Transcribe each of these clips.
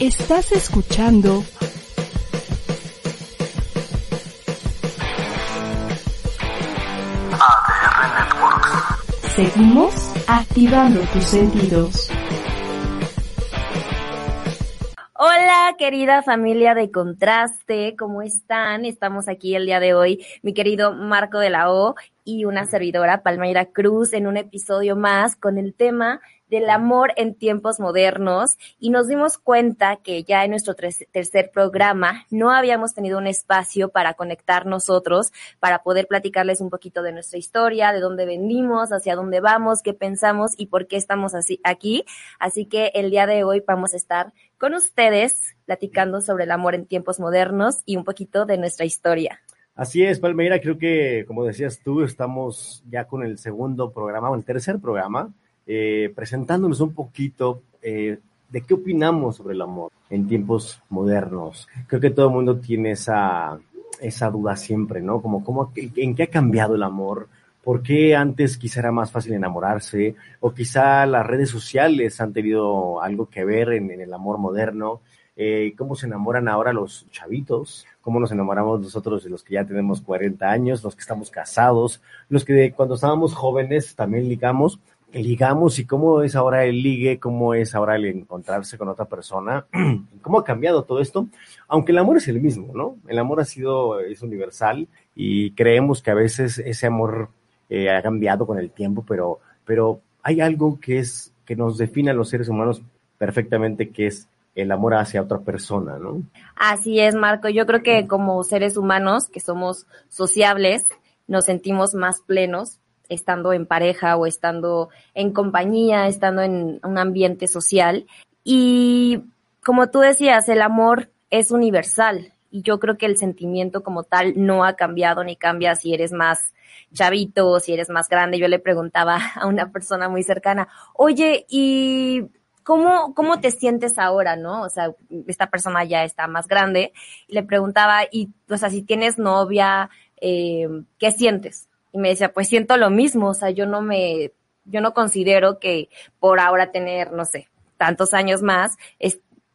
Estás escuchando ADR Networks. Seguimos activando tus sentidos. Hola, querida familia de Contraste, ¿cómo están? Estamos aquí el día de hoy, mi querido Marco de la O y una servidora, Palmeira Cruz, en un episodio más con el tema del amor en tiempos modernos y nos dimos cuenta que ya en nuestro tercer programa no habíamos tenido un espacio para conectar nosotros, para poder platicarles un poquito de nuestra historia, de dónde venimos, hacia dónde vamos, qué pensamos y por qué estamos así aquí. Así que el día de hoy vamos a estar con ustedes platicando sobre el amor en tiempos modernos y un poquito de nuestra historia. Así es, Palmeira, creo que, como decías tú, estamos ya con el segundo programa o el tercer programa eh, presentándonos un poquito eh, de qué opinamos sobre el amor en tiempos modernos. Creo que todo el mundo tiene esa, esa duda siempre, ¿no? Como, ¿cómo, ¿en qué ha cambiado el amor? ¿Por qué antes quizá era más fácil enamorarse? O quizá las redes sociales han tenido algo que ver en, el amor moderno. Eh, ¿Cómo se enamoran ahora los chavitos? ¿Cómo nos enamoramos nosotros de los que ya tenemos 40 años, los que estamos casados, los que cuando estábamos jóvenes también ligamos? Ligamos y cómo es ahora el ligue, cómo es ahora el encontrarse con otra persona, cómo ha cambiado todo esto, aunque el amor es el mismo, ¿no? El amor ha sido, es universal y creemos que a veces ese amor eh, ha cambiado con el tiempo, pero, pero hay algo que es, que nos define a los seres humanos perfectamente, que es el amor hacia otra persona, ¿no? Así es, Marco. Yo creo que como seres humanos, que somos sociables, nos sentimos más plenos estando en pareja o estando en compañía, estando en un ambiente social. Y como tú decías, el amor es universal y yo creo que el sentimiento como tal no ha cambiado ni cambia si eres más chavito, si eres más grande. Yo le preguntaba a una persona muy cercana, oye, ¿y cómo, cómo te sientes ahora, no? O sea, esta persona ya está más grande le preguntaba, y, o sea, si tienes novia, eh, ¿qué sientes? Y me decía, pues siento lo mismo, o sea, yo no me, yo no considero que por ahora tener, no sé, tantos años más,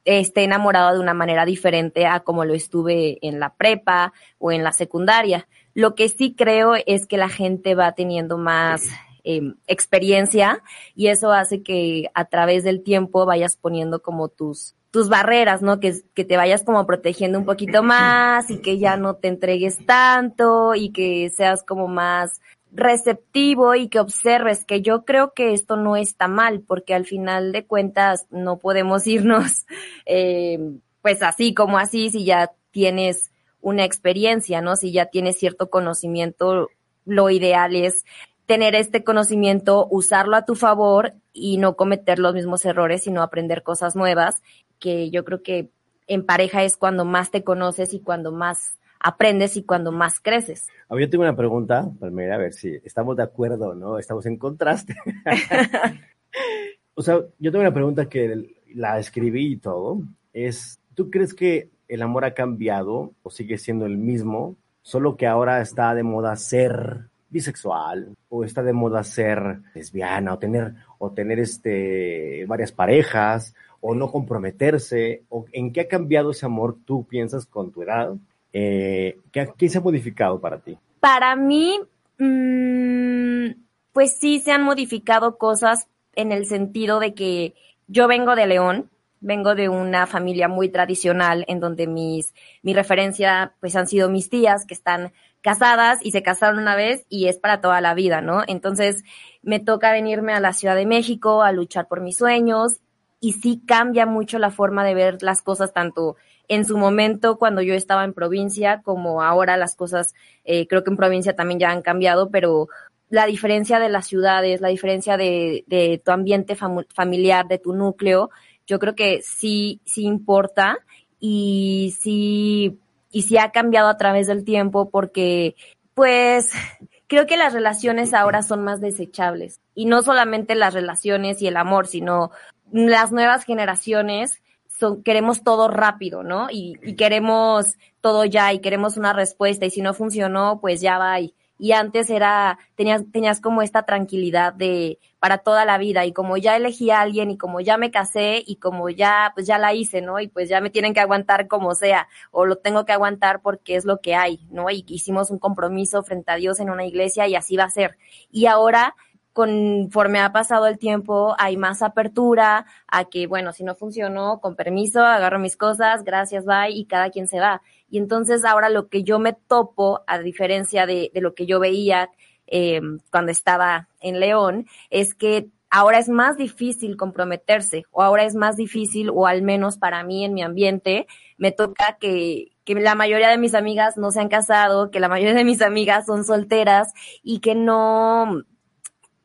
esté enamorado de una manera diferente a como lo estuve en la prepa o en la secundaria. Lo que sí creo es que la gente va teniendo más em, experiencia y eso hace que a través del tiempo vayas poniendo como tus tus barreras, ¿no? Que, que te vayas como protegiendo un poquito más y que ya no te entregues tanto y que seas como más receptivo y que observes que yo creo que esto no está mal porque al final de cuentas no podemos irnos eh, pues así como así si ya tienes una experiencia, ¿no? Si ya tienes cierto conocimiento, lo ideal es tener este conocimiento, usarlo a tu favor y no cometer los mismos errores, sino aprender cosas nuevas que yo creo que en pareja es cuando más te conoces y cuando más aprendes y cuando más creces. A yo tengo una pregunta, Palmera, a ver si estamos de acuerdo, ¿no? Estamos en contraste. o sea, yo tengo una pregunta que la escribí y todo. Es, ¿tú crees que el amor ha cambiado o sigue siendo el mismo? Solo que ahora está de moda ser bisexual o está de moda ser lesbiana o tener o tener este varias parejas o no comprometerse, o en qué ha cambiado ese amor tú piensas con tu edad, eh, ¿qué, se ha modificado para ti? Para mí, mm, pues sí se han modificado cosas en el sentido de que yo vengo de León, vengo de una familia muy tradicional en donde mis, mi referencia pues han sido mis tías que están casadas y se casaron una vez y es para toda la vida, ¿no? Entonces me toca venirme a la Ciudad de México a luchar por mis sueños y sí cambia mucho la forma de ver las cosas, tanto en su momento cuando yo estaba en provincia como ahora las cosas, eh, creo que en provincia también ya han cambiado, pero la diferencia de las ciudades, la diferencia de, de tu ambiente familiar, de tu núcleo, yo creo que sí, sí importa y sí, y sí ha cambiado a través del tiempo porque, pues, creo que las relaciones ahora son más desechables. Y no solamente las relaciones y el amor, sino las nuevas generaciones son, queremos todo rápido, ¿no? Y, y queremos todo ya y queremos una respuesta y si no funcionó, pues ya va. Y, y antes era, tenías, tenías como esta tranquilidad de, para toda la vida y como ya elegí a alguien y como ya me casé y como ya, pues ya la hice, ¿no? Y pues ya me tienen que aguantar como sea o lo tengo que aguantar porque es lo que hay, ¿no? Y hicimos un compromiso frente a Dios en una iglesia y así va a ser. Y ahora, conforme ha pasado el tiempo, hay más apertura a que, bueno, si no funcionó, con permiso, agarro mis cosas, gracias, bye, y cada quien se va. Y entonces ahora lo que yo me topo, a diferencia de, lo que yo veía eh, cuando estaba en León, es que ahora es más difícil comprometerse o ahora es más difícil, o al menos para mí en mi ambiente, me toca que, que la mayoría de mis amigas no se han casado, que la mayoría de mis amigas son solteras y que no,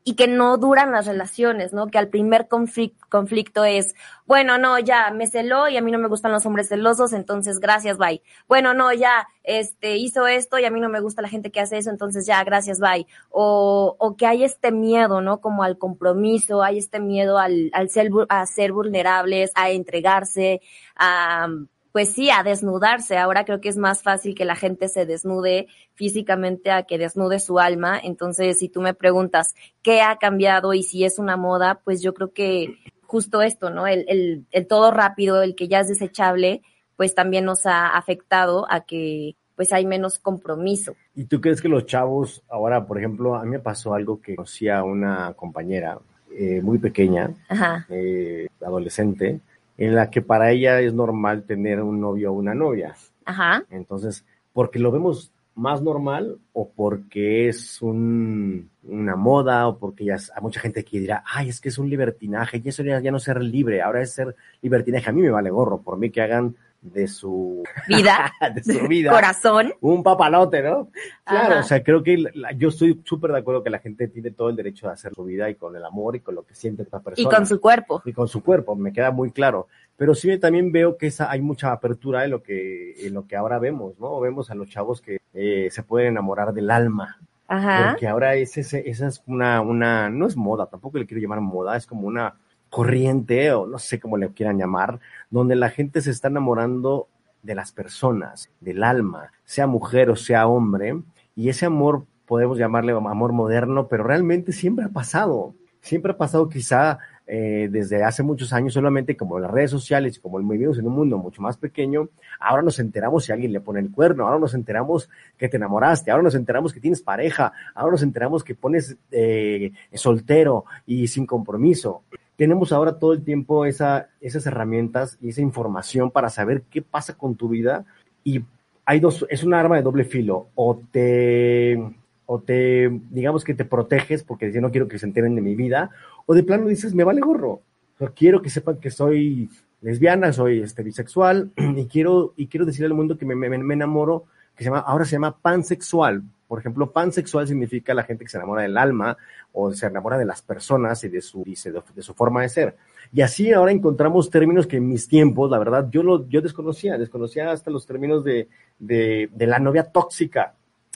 y que no duran las relaciones, ¿no? Que al primer conflicto, es, bueno, no, ya me celó y a mí no me gustan los hombres celosos, entonces gracias, bye. Bueno, no, ya, este, hizo esto y a mí no me gusta la gente que hace eso, entonces ya, gracias, bye. O, o que hay este miedo, ¿no? Como al compromiso, hay este miedo al, al ser, a ser vulnerables, a entregarse, a, pues sí, a desnudarse. Ahora creo que es más fácil que la gente se desnude físicamente a que desnude su alma. Entonces, si tú me preguntas qué ha cambiado y si es una moda, pues yo creo que justo esto, ¿no? El, el, el todo rápido, el que ya es desechable, pues también nos ha afectado a que pues hay menos compromiso. ¿Y tú crees que los chavos, ahora, por ejemplo, a mí me pasó algo que conocí a una compañera eh, muy pequeña, Ajá. eh, adolescente, en la que para ella es normal tener un novio o una novia. Ajá. Entonces, porque lo vemos más normal o porque es un, una moda o porque ya hay mucha gente que dirá, ay, es que es un libertinaje y eso ya, ya no ser libre, ahora es ser libertinaje. A mí me vale gorro, por mí que hagan de su vida, de su vida, corazón, un papalote, ¿no? Claro, Ajá. o sea, creo que la, yo estoy súper de acuerdo que la gente tiene todo el derecho de hacer su vida y con el amor y con lo que siente otra persona. y con su cuerpo. y con su cuerpo, me queda muy claro. Pero sí también veo que esa, hay mucha apertura en lo que, en lo que ahora vemos, ¿no? Vemos a los chavos que eh, se pueden enamorar del alma. Ajá. Porque ahora es ese, esa es una, una, no es moda, tampoco le quiero llamar moda, es como una corriente, o no sé cómo le quieran llamar, donde la gente se está enamorando de las personas, del alma, sea mujer o sea hombre, y ese amor podemos llamarle amor moderno, pero realmente siempre ha pasado, siempre ha pasado quizá eh, desde hace muchos años solamente como las redes sociales como vivimos en un mundo mucho más pequeño, ahora nos enteramos si alguien le pone el cuerno, ahora nos enteramos que te enamoraste, ahora nos enteramos que tienes pareja, ahora nos enteramos que pones eh, soltero y sin compromiso. Tenemos ahora todo el tiempo esa, esas herramientas y esa información para saber qué pasa con tu vida. Y hay dos, es un arma de doble filo, o te, o te, digamos que te proteges porque yo no quiero que se enteren de mi vida, o de plano dices, me vale gorro, quiero que sepan que soy lesbiana, soy este, bisexual, y quiero, y quiero decirle al mundo que me, me, me enamoro, que se llama, ahora se llama pansexual. Por ejemplo, pansexual significa la gente que se enamora del alma o se enamora de las personas y de su, y de, de su forma de ser. Y así ahora encontramos términos que en mis tiempos, la verdad, yo lo, yo desconocía, desconocía hasta los términos de, de, de la novia tóxica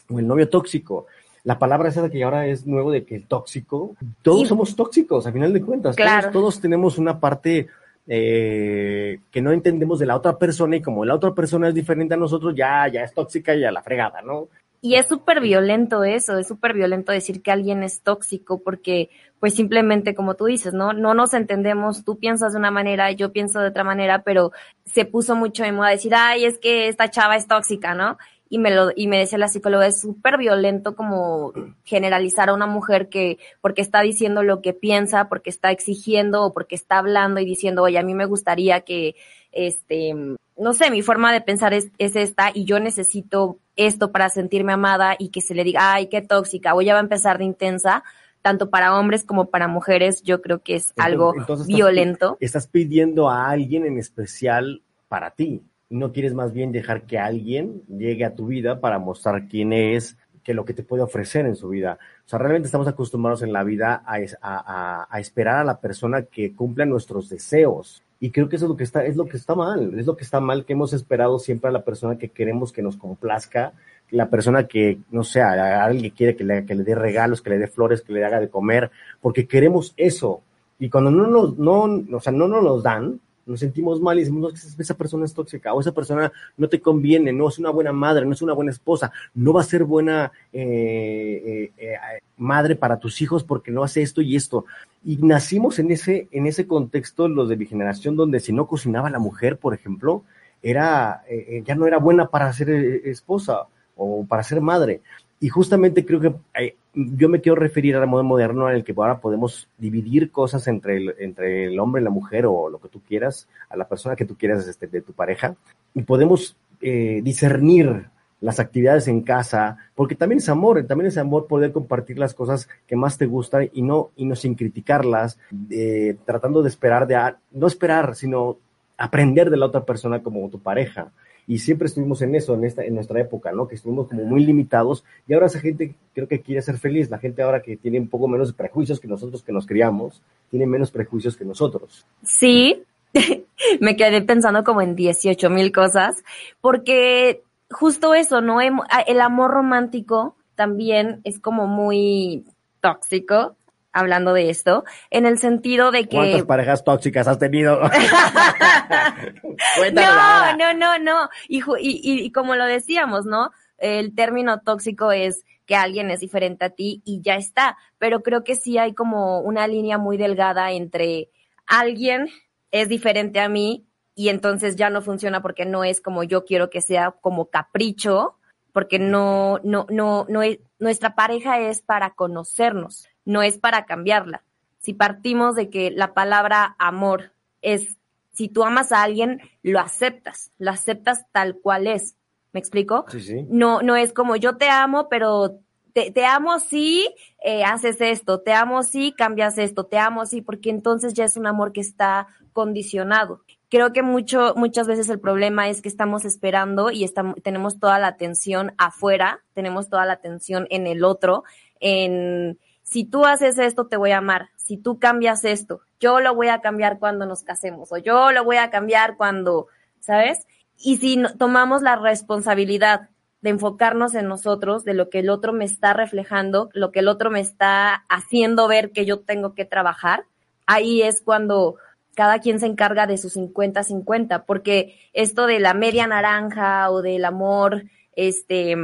o el novio tóxico. La palabra esa que ahora es nuevo de que el tóxico, todos somos tóxicos, a final de cuentas. Claro. Todos, todos tenemos una parte eh, que no entendemos de la otra persona y como la otra persona es diferente a nosotros, ya, ya es tóxica y a la fregada, ¿no? Y es súper violento eso, es súper violento decir que alguien es tóxico porque pues simplemente como tú dices, ¿no? No nos entendemos, tú piensas de una manera, yo pienso de otra manera, pero se puso mucho de moda decir, ay, es que esta chava es tóxica, ¿no? Y me lo, y me decía la psicóloga, es súper violento como generalizar a una mujer que, porque está diciendo lo que piensa, porque está exigiendo o porque está hablando y diciendo, oye, a mí me gustaría que, este, no sé, mi forma de pensar es, es esta y yo necesito esto para sentirme amada y que se le diga, ay, qué tóxica, o ya va a empezar de intensa, tanto para hombres como para mujeres, yo creo que es algo entonces violento. Estás pidiendo a alguien en especial para ti. No quieres más bien dejar que alguien llegue a tu vida para mostrar quién es, que lo que te puede ofrecer en su vida. O sea, realmente estamos acostumbrados en la vida a, es- a- a- a esperar a la persona que cumpla nuestros deseos. Y creo que eso es lo que está, es lo que está mal, es lo que está mal que hemos esperado siempre a la persona que queremos que nos complazca, la persona que, no sé, a alguien que quiere que le, que le dé regalos, que le dé flores, que le haga de comer, porque queremos eso. Y cuando no nos, no, o sea, no nos los dan, nos sentimos mal y decimos, no, esa persona es tóxica o esa persona no te conviene, no es una buena madre, no es una buena esposa, no va a ser buena eh, eh, eh, madre para tus hijos porque no hace esto y esto. Y nacimos en ese, en ese contexto, los de mi generación, donde si no cocinaba la mujer, por ejemplo, era, ya no era buena para ser esposa o para ser madre. Y justamente creo que yo me quiero referir al modo moderno en el que ahora podemos dividir cosas entre el, entre el hombre y la mujer o lo que tú quieras, a la persona que tú quieras este, de tu pareja, y podemos eh, discernir las actividades en casa, porque también es amor, también es amor poder compartir las cosas que más te gustan y no, y no sin criticarlas, eh, tratando de esperar, de, no esperar, sino aprender de la otra persona como tu pareja y siempre estuvimos en eso, en, esta, en nuestra época, ¿no? Que estuvimos como muy limitados y ahora esa gente creo que quiere ser feliz, la gente ahora que tiene un poco menos prejuicios que nosotros que nos criamos, tiene menos prejuicios que nosotros. Sí, me quedé pensando como en 18 mil cosas, porque justo eso, ¿no? El amor romántico también es como muy tóxico, hablando de esto, en el sentido de que... ¿Cuántas parejas tóxicas has tenido? no, no, no, no. Y, y, y como lo decíamos, ¿no? El término tóxico es que alguien es diferente a ti y ya está. Pero creo que sí hay como una línea muy delgada entre alguien es diferente a mí y entonces ya no funciona porque no es como yo quiero que sea como capricho, porque no, no, no, no es, nuestra pareja es para conocernos no es para cambiarla. Si partimos de que la palabra amor es, si tú amas a alguien, lo aceptas, lo aceptas tal cual es. ¿Me explico? Sí, sí. No, no es como yo te amo, pero te, te amo si eh, haces esto, te amo si cambias esto, te amo si, porque entonces ya es un amor que está condicionado. Creo que mucho, muchas veces el problema es que estamos esperando y estamos, tenemos toda la atención afuera, tenemos toda la atención en el otro, en, si tú haces esto, te voy a amar. Si tú cambias esto, yo lo voy a cambiar cuando nos casemos o yo lo voy a cambiar cuando, ¿sabes? Y si tomamos la responsabilidad de enfocarnos en nosotros, de lo que el otro me está reflejando, lo que el otro me está haciendo ver que yo tengo que trabajar, ahí es cuando cada quien se encarga de su 50-50, porque esto de la media naranja o del amor, este,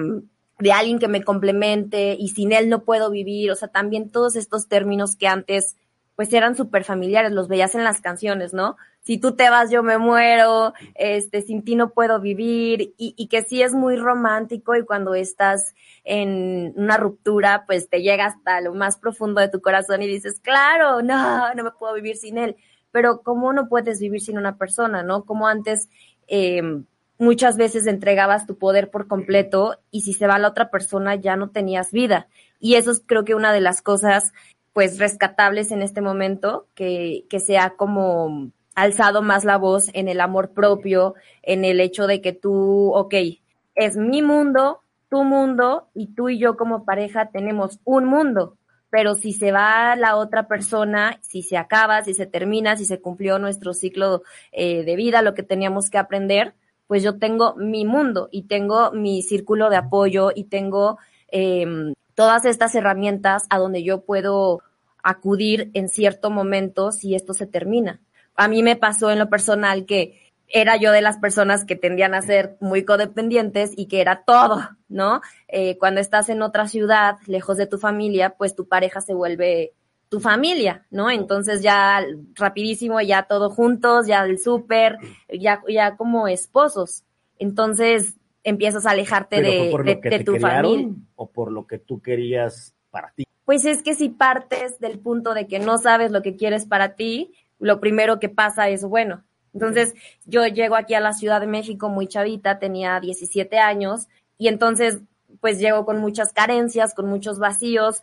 de alguien que me complemente y sin él no puedo vivir, o sea, también todos estos términos que antes pues eran súper familiares, los veías en las canciones, ¿no? Si tú te vas, yo me muero, este, sin ti no puedo vivir, y, y que sí es muy romántico y cuando estás en una ruptura, pues te llega hasta lo más profundo de tu corazón y dices, claro, no, no me puedo vivir sin él. Pero ¿cómo no puedes vivir sin una persona, no? Como antes, eh, muchas veces entregabas tu poder por completo y si se va la otra persona ya no tenías vida. Y eso es creo que una de las cosas pues rescatables en este momento, que, que se ha como alzado más la voz en el amor propio, en el hecho de que tú, ok, es mi mundo, tu mundo y tú y yo como pareja tenemos un mundo, pero si se va la otra persona, si se acaba, si se termina, si se cumplió nuestro ciclo eh, de vida, lo que teníamos que aprender, pues yo tengo mi mundo y tengo mi círculo de apoyo y tengo em, todas estas herramientas a donde yo puedo acudir en cierto momento si esto se termina. A mí me pasó en lo personal que era yo de las personas que tendían a ser muy codependientes y que era todo, ¿no? Eh, cuando estás en otra ciudad, lejos de tu familia, pues tu pareja se vuelve tu familia, ¿no? Entonces ya rapidísimo, ya todos juntos, ya el súper, ya, ya como esposos. Entonces empiezas a alejarte de, tu familia. ¿O por lo que tú querías para ti? Pues es que si partes del punto de que no sabes lo que quieres para ti, lo primero que pasa es, bueno, entonces yo llego aquí a la Ciudad de México muy chavita, tenía 17 años, y entonces pues llego con muchas carencias, con muchos vacíos,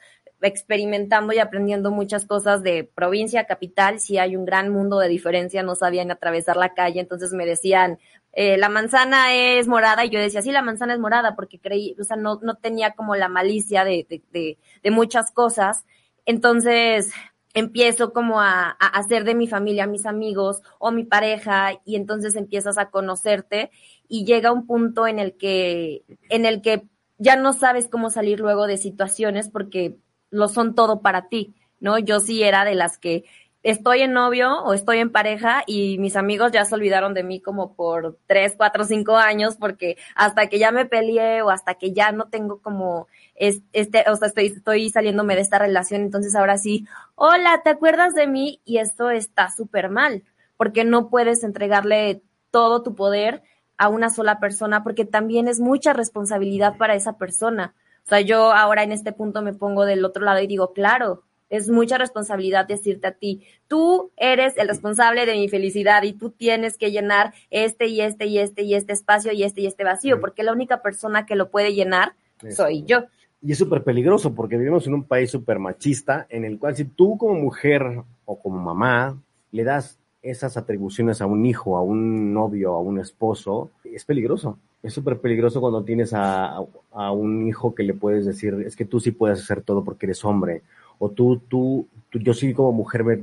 experimentando y aprendiendo muchas cosas de provincia capital, sí hay un gran mundo de diferencia, no sabían atravesar la calle, entonces me decían, eh, la manzana es morada, y yo decía, sí, la manzana es morada, porque creí, o sea, no, no tenía como la malicia de, de, de, de muchas cosas. Entonces, empiezo como a, a hacer de mi familia mis amigos o mi pareja y entonces empiezas a conocerte y llega un punto en el que, en el que ya no sabes cómo salir luego de situaciones porque lo son todo para ti, ¿no? Yo sí era de las que estoy en novio o estoy en pareja y mis amigos ya se olvidaron de mí como por tres, cuatro, cinco años porque hasta que ya me peleé o hasta que ya no tengo como este, o sea, estoy, estoy saliéndome de esta relación, entonces ahora sí, hola, ¿te acuerdas de mí? Y esto está súper mal porque no puedes entregarle todo tu poder a una sola persona porque también es mucha responsabilidad para esa persona. O sea, yo ahora en este punto me pongo del otro lado y digo, claro, es mucha responsabilidad decirte a ti, tú eres el responsable de mi felicidad y tú tienes que llenar este y este y este y este espacio y este y este vacío, porque la única persona que lo puede llenar soy yo. Y es súper peligroso porque vivimos en un país súper machista en el cual si tú como mujer o como mamá le das esas atribuciones a un hijo, a un novio, a un esposo, es peligroso. Es súper peligroso cuando tienes a, a, un hijo que le puedes decir, es que tú sí puedes hacer todo porque eres hombre, o tú, tú, tú yo sí como mujer me,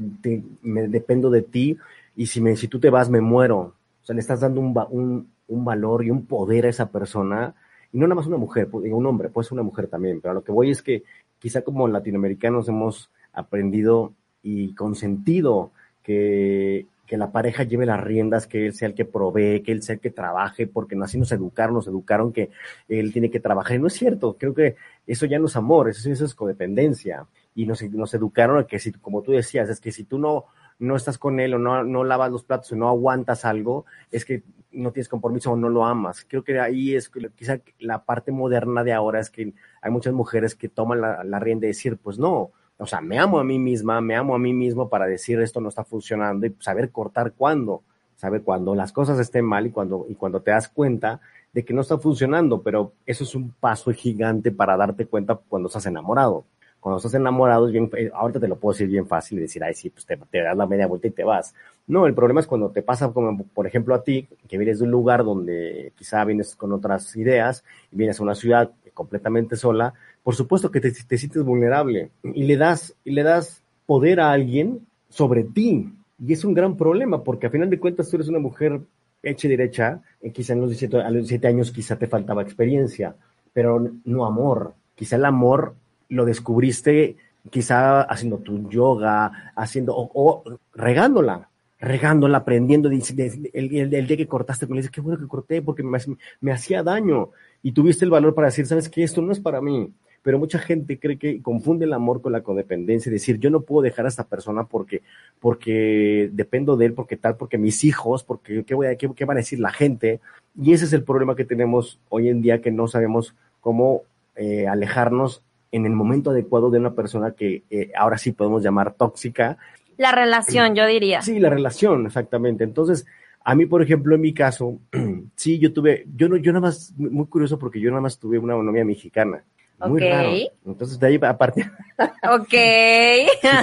me, dependo de ti y si, me, si tú te vas me muero. O sea, le estás dando un, un, un valor y un poder a esa persona y no nada más una mujer, un hombre, puede ser una mujer también, pero lo que voy es que quizá como latinoamericanos hemos aprendido y consentido que, la pareja lleve las riendas, que él sea el que provee, que él sea el que trabaje, porque así nos educaron, nos educaron que él tiene que trabajar. Y no es cierto, creo que eso ya no es amor, eso, eso es codependencia y nos, educaron a que si, como tú decías, es que si tú no, no estás con él o no, no lavas los platos o no aguantas algo, es que no tienes compromiso o no lo amas. Creo que ahí es quizá la parte moderna de ahora es que hay muchas mujeres que toman la, la rienda de decir, pues no, o sea, me amo a mí misma, me amo a mí mismo para decir esto no está funcionando y saber cortar cuándo, saber cuándo las cosas estén mal y cuando, y cuando te das cuenta de que no está funcionando, pero eso es un paso gigante para darte cuenta cuando estás enamorado cuando estás enamorado, es bien, eh, ahorita te lo puedo decir bien fácil y decir, ay, sí, pues te, te, das la media vuelta y te vas. No, el problema es cuando te pasa, como por ejemplo a ti, que vienes de un lugar donde quizá vienes con otras ideas y vienes a una ciudad completamente sola, por supuesto que te, te sientes vulnerable y le das, y le das poder a alguien sobre ti. Y es un gran problema porque a final de cuentas tú eres una mujer hecha y derecha, y quizá en los 17, a los 17 años quizá te faltaba experiencia, pero no amor. Quizá el amor lo descubriste quizá haciendo tu yoga, haciendo, o, regándola, regándola, aprendiendo, el, el, día que cortaste él, dices, qué bueno que corté porque me, me, hacía daño y tuviste el valor para decir, sabes que esto no es para mí. Pero mucha gente cree que confunde el amor con la codependencia, decir, yo no puedo dejar a esta persona porque, porque dependo de él, porque tal, porque mis hijos, porque qué, voy a, qué, qué van a decir la gente. Y ese es el problema que tenemos hoy en día, que no sabemos cómo eh, alejarnos en el momento adecuado de una persona que eh, ahora sí podemos llamar tóxica. La relación, yo diría. Sí, la relación, exactamente. Entonces, a mí, por ejemplo, en mi caso, sí, yo tuve, yo no, yo nada más, muy curioso porque yo nada más tuve una novia mexicana. Muy raro. Entonces, de ahí, aparte. ok.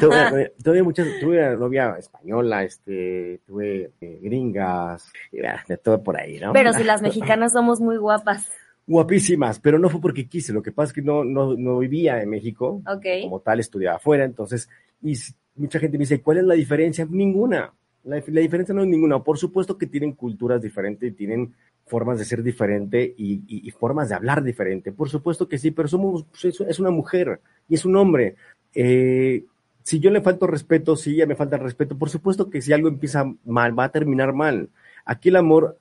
tuve, tuve, muchas, tuve novia española, este, tuve eh, gringas, de todo por ahí, ¿no? Pero si las mexicanas somos muy guapas guapísimas, pero no fue porque quise, lo que pasa es que no, no, no vivía en México, como tal, estudiaba afuera, entonces, y mucha gente me dice, ¿cuál es la diferencia? Ninguna, la, diferencia no es ninguna, por supuesto que tienen culturas diferentes, tienen formas de ser diferente y, y, formas de hablar diferente, por supuesto que sí, pero somos, pues, es una mujer y es un hombre. Eh, si yo le falto respeto, si ella me falta respeto, por supuesto que si algo empieza mal, va a terminar mal. Aquí el amor,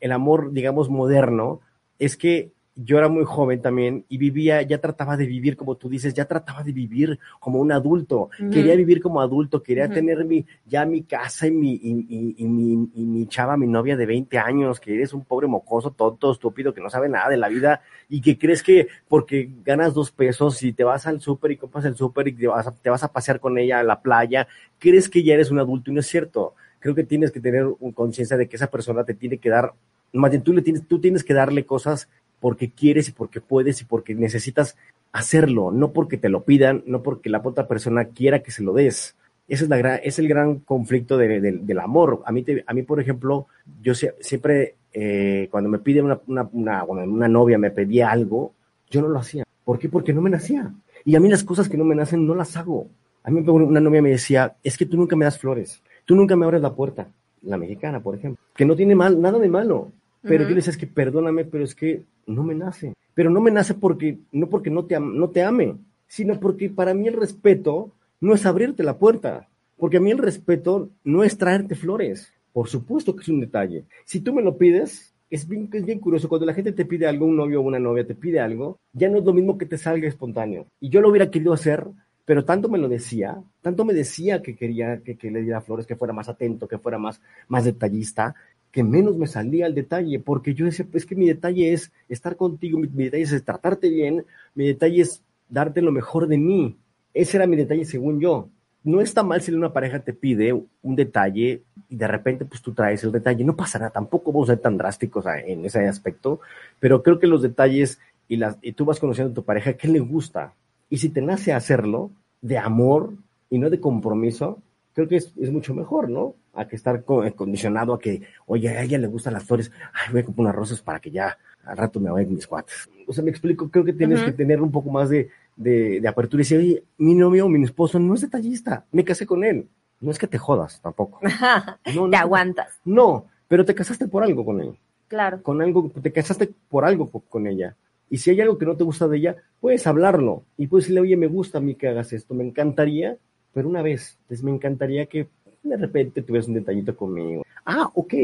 el amor, digamos, moderno, es que yo era muy joven también y vivía, ya trataba de vivir, como tú dices, ya trataba de vivir como un adulto. Quería vivir como adulto, quería tener mi, ya mi casa y mi, y, y, mi, y mi chava, mi novia de 20 años, que eres un pobre mocoso, tonto, estúpido, que no sabe nada de la vida y que crees que porque ganas dos pesos y te vas al súper y compras el súper y te vas, a, te vas a pasear con ella a la playa, crees que ya eres un adulto y no es cierto. Creo que tienes que tener conciencia de que esa persona te tiene que dar más bien tú, le tienes, tú tienes que darle cosas porque quieres y porque puedes y porque necesitas hacerlo, no porque te lo pidan, no porque la otra persona quiera que se lo des. Ese es, la es el gran conflicto de, del amor. A mí, a mí, por ejemplo, yo siempre, eh, cuando me pide una, una, una, una novia, me pedía algo, yo no lo hacía. ¿Por qué? Porque no me nacía. Y a mí las cosas que no me nacen no las hago. A mí una novia me decía, es que tú nunca me das flores, tú nunca me abres la puerta, la mexicana, por ejemplo, que no tiene mal, nada de malo, pero yo le decía, es que perdóname, pero es que no me nace, pero no me nace porque, no porque no te, no te ame, sino porque para mí el respeto no es abrirte la puerta, porque a mí el respeto no es traerte flores, por supuesto que es un detalle. Si tú me lo pides, es bien, es bien curioso, cuando la gente te pide algo, un novio o una novia te pide algo, ya no es lo mismo que te salga espontáneo. Y yo lo hubiera querido hacer, pero tanto me lo decía, tanto me decía que quería que, que le diera flores, que fuera más atento, que fuera más, más detallista, que menos me salía el detalle, porque yo decía, pues que mi detalle es estar contigo, mi, mi detalle es tratarte bien, mi detalle es darte lo mejor de mí. Ese era mi detalle según yo no está mal si una pareja te pide un detalle y de repente pues tú traes el detalle, no pasará, tampoco vamos a ser tan drásticos en ese aspecto, pero creo que los detalles y, tú vas conociendo a tu pareja, ¿qué le gusta? Y si te nace hacerlo de amor y no de compromiso, creo que es, es mucho mejor, ¿no? A que estar condicionado a que, oye, a ella le gustan las flores, ay, voy a comprar unas rosas para que ya al rato me vayan mis cuates. O sea, me explico, creo que tienes que tener un poco más de, de, apertura y decir, oye, mi novio, mi esposo no es detallista, me casé con él. No es que te jodas tampoco. No, te aguantas. No, pero te casaste por algo con él. Claro. Con algo, te casaste por algo con ella. Y si hay algo que no te gusta de ella, puedes hablarlo y puedes decirle, oye, me gusta a mí que hagas esto, me encantaría, pero una vez, pues me encantaría que de repente tuvieras un detallito conmigo. Ah, ok,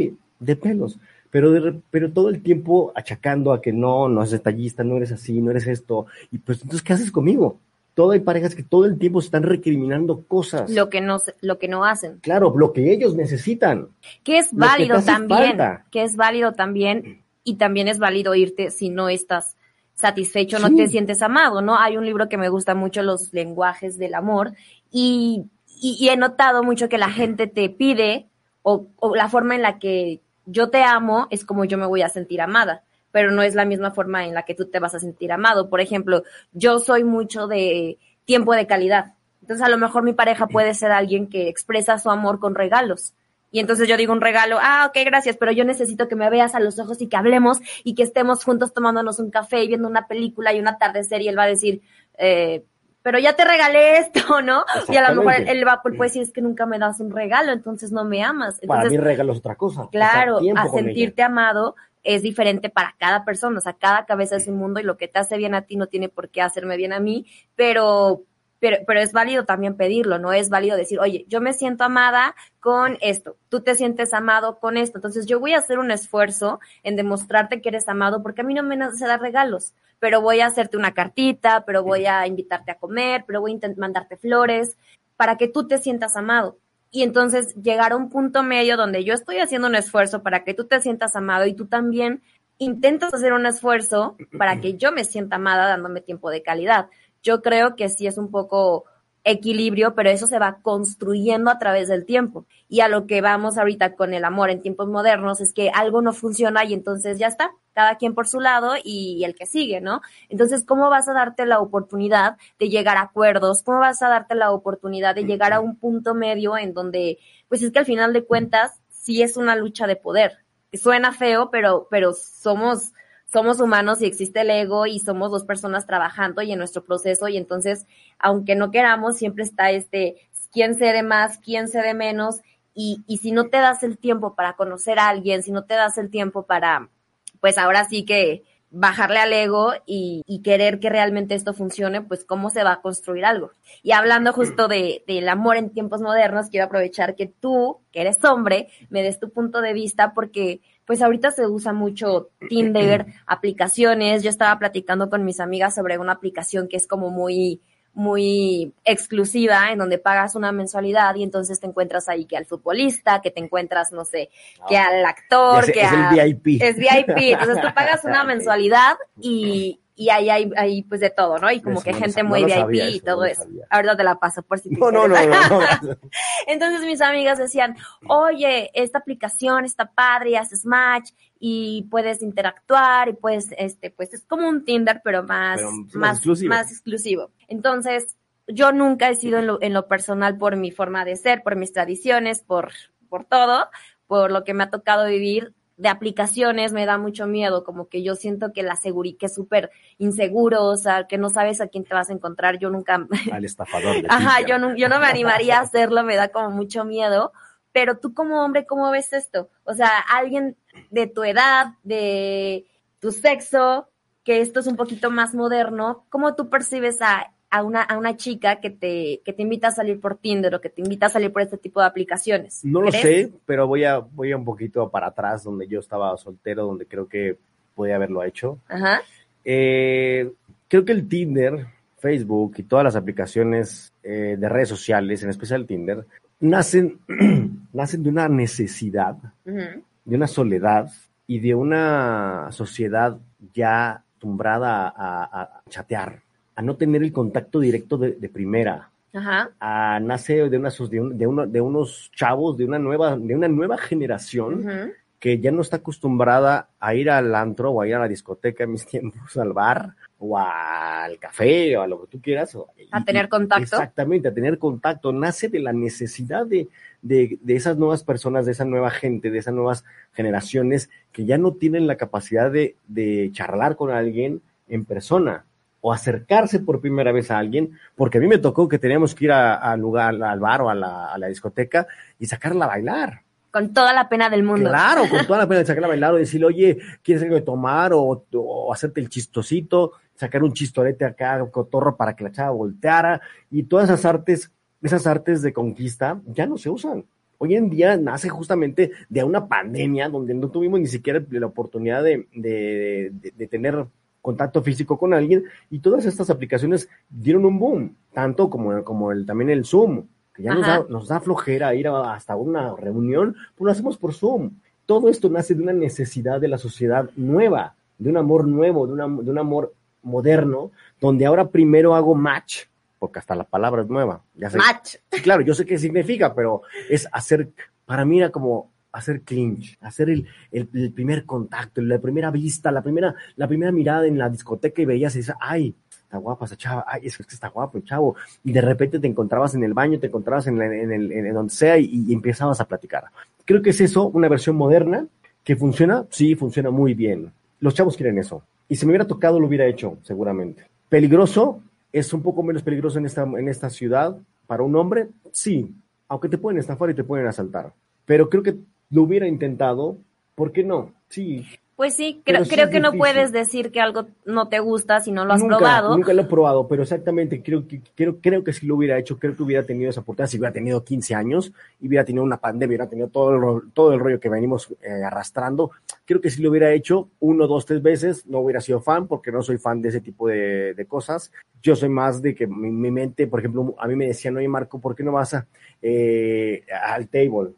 de pelos pero, pero todo el tiempo achacando a que no, no es detallista, no eres así, no eres esto. Y pues entonces, ¿qué haces conmigo? Todo hay parejas que todo el tiempo están recriminando cosas. Lo que no, lo que no hacen. Claro, lo que ellos necesitan. Que es válido también. Que es válido también. Y también es válido irte si no estás satisfecho, no te sientes amado, ¿no? Hay un libro que me gusta mucho, Los lenguajes del amor, y, y, he notado mucho que la gente te pide, o, o la forma en la que yo te amo es como yo me voy a sentir amada, pero no es la misma forma en la que tú te vas a sentir amado. Por ejemplo, yo soy mucho de tiempo de calidad. Entonces a lo mejor mi pareja puede ser alguien que expresa su amor con regalos. Y entonces yo digo un regalo, ah, ok, gracias, pero yo necesito que me veas a los ojos y que hablemos y que estemos juntos tomándonos un café y viendo una película y un atardecer y él va a decir, eh, pero ya te regalé esto, ¿no? Y a lo mejor él va puede decir, es que nunca me das un regalo, entonces no me amas. Entonces, para mí regalo es otra cosa. Claro, a sentirte amado es diferente para cada persona, o sea, cada cabeza es un mundo y lo que te hace bien a ti no tiene por qué hacerme bien a mí, pero pero, es válido también pedirlo, no es válido decir, oye, yo me siento amada con esto, tú te sientes amado con esto, entonces yo voy a hacer un esfuerzo en demostrarte que eres amado porque a mí no me nace dar regalos, pero voy a hacerte una cartita, pero voy a invitarte a comer, pero voy a mandarte flores para que tú te sientas amado. Y entonces llegar a un punto medio donde yo estoy haciendo un esfuerzo para que tú te sientas amado y tú también intentas hacer un esfuerzo para que yo me sienta amada dándome tiempo de calidad. Yo creo que sí es un poco equilibrio, pero eso se va construyendo a través del tiempo. Y a lo que vamos ahorita con el amor en tiempos modernos es que algo no funciona y entonces ya está, cada quien por su lado y el que sigue, ¿no? Entonces, ¿cómo vas a darte la oportunidad de llegar a acuerdos? ¿Cómo vas a darte la oportunidad de llegar a un punto medio en donde, pues es que al final de cuentas, sí es una lucha de poder. Suena feo, pero, pero somos, somos humanos y existe el ego y somos dos personas trabajando y en nuestro proceso y entonces, aunque no queramos, siempre está este, quién cede más, quién cede menos y, y si no te das el tiempo para conocer a alguien, si no te das el tiempo para, pues ahora sí que bajarle al ego y, y, querer que realmente esto funcione, pues cómo se va a construir algo. Y hablando justo de, del amor en tiempos modernos, quiero aprovechar que tú, que eres hombre, me des tu punto de vista porque pues ahorita se usa mucho Tinder, aplicaciones. Yo estaba platicando con mis amigas sobre una aplicación que es como muy, muy exclusiva, en donde pagas una mensualidad y entonces te encuentras ahí que al futbolista, que te encuentras, no sé, que al actor, que es el VIP. Es VIP. Entonces tú pagas una mensualidad y, y ahí hay, hay pues de todo, ¿no? Y como que gente muy VIP y todo eso. Ahorita te la paso por si te no, no, no, no, Entonces mis amigas decían, oye, esta aplicación está padre y haces match y puedes interactuar y puedes, este, pues es como un Tinder, pero más, más, exclusivo. más exclusivo. Entonces, yo nunca he sido en lo, en lo personal por mi forma de ser, por mis tradiciones, por, por todo, por lo que me ha tocado vivir, de aplicaciones me da mucho miedo, como que yo siento que la seguridad, que es súper inseguro, o sea, que no sabes a quién te vas a encontrar, yo nunca... Al estafador. de Ajá, yo no, yo no me animaría a hacerlo, me da como mucho miedo, pero tú como hombre, ¿cómo ves esto? O sea, alguien de tu edad, de tu sexo, que esto es un poquito más moderno, ¿cómo tú percibes a, a una, a una chica que te, que te invita a salir por Tinder o que te invita a salir por este tipo de aplicaciones? No lo sé, pero voy a, voy a un poquito para atrás, donde yo estaba soltero, donde creo que podía haberlo hecho. Ajá. Eh, creo que el Tinder, Facebook y todas las aplicaciones eh, de redes sociales, en especial Tinder, nacen, nacen de una necesidad, de una soledad y de una sociedad ya acostumbrada a chatear, a no tener el contacto directo de, de primera. Ajá. a- nace de, una, de, un- de uno- de unos chavos, de una nueva, de una nueva generación que ya no está acostumbrada a ir al antro o a ir a la discoteca en mis tiempos, al bar o al café o a lo que tú quieras. o- A y- tener contacto. Exactamente, a tener contacto. Nace de la necesidad de, de, de esas nuevas personas, de esa nueva gente, de esas nuevas generaciones que ya no tienen la capacidad de, de charlar con alguien en persona o acercarse por primera vez a alguien, porque a mí me tocó que teníamos que ir al lugar, al bar o a la, a la discoteca y sacarla a bailar. Con toda la pena del mundo. Claro, con toda la pena de sacarla a bailar o decirle, oye, ¿quieres algo de tomar? O, o hacerte el chistosito, sacar un chistorete acá, cotorro, para que la chava volteara. Y todas esas artes, esas artes de conquista ya no se usan. Hoy en día nace justamente de una pandemia donde no tuvimos ni siquiera la oportunidad de, de- de- de tener contacto físico con alguien y todas estas aplicaciones dieron un boom, tanto como, como el, también el Zoom, que ya nos da, nos da flojera ir a- hasta una reunión, pues lo hacemos por Zoom. Todo esto nace de una necesidad de la sociedad nueva, de un amor nuevo, de, una- de un amor moderno, donde ahora primero hago match, porque hasta la palabra es nueva. Ya sé, Match. Claro, yo sé qué significa, pero es hacer, para mí era como hacer clinch, hacer el, el- primer contacto, la primera vista, la primera, la primera mirada en la discoteca y veías y ay, está guapa esa chava, ay, es que está guapo el chavo. Y de repente te encontrabas en el baño, te encontrabas en, la- en el, en donde sea y, y empezabas a platicar. Creo que es eso, una versión moderna que funciona, sí, funciona muy bien. Los chavos quieren eso. Y si me hubiera tocado, lo hubiera hecho, seguramente. Peligroso, es un poco menos peligroso en esta, en esta ciudad para un hombre, sí, aunque te pueden estafar y te pueden asaltar. Pero creo que lo hubiera intentado, ¿por qué no? Sí. Pues sí, creo, sí creo que no puedes decir que algo no te gusta si no lo has nunca, probado. Nunca lo he probado, pero exactamente creo que, creo, creo que si lo hubiera hecho, creo que hubiera tenido esa oportunidad, si hubiera tenido 15 años y hubiera tenido una pandemia, hubiera tenido todo el, todo el rollo que venimos eh, arrastrando, creo que si lo hubiera hecho uno, dos, tres veces, no hubiera sido fan, porque no soy fan de ese tipo de, de cosas. Yo soy más de que mi, mi mente, por ejemplo, a mí me decían, oye Marco, ¿por qué no vas a, eh, al table?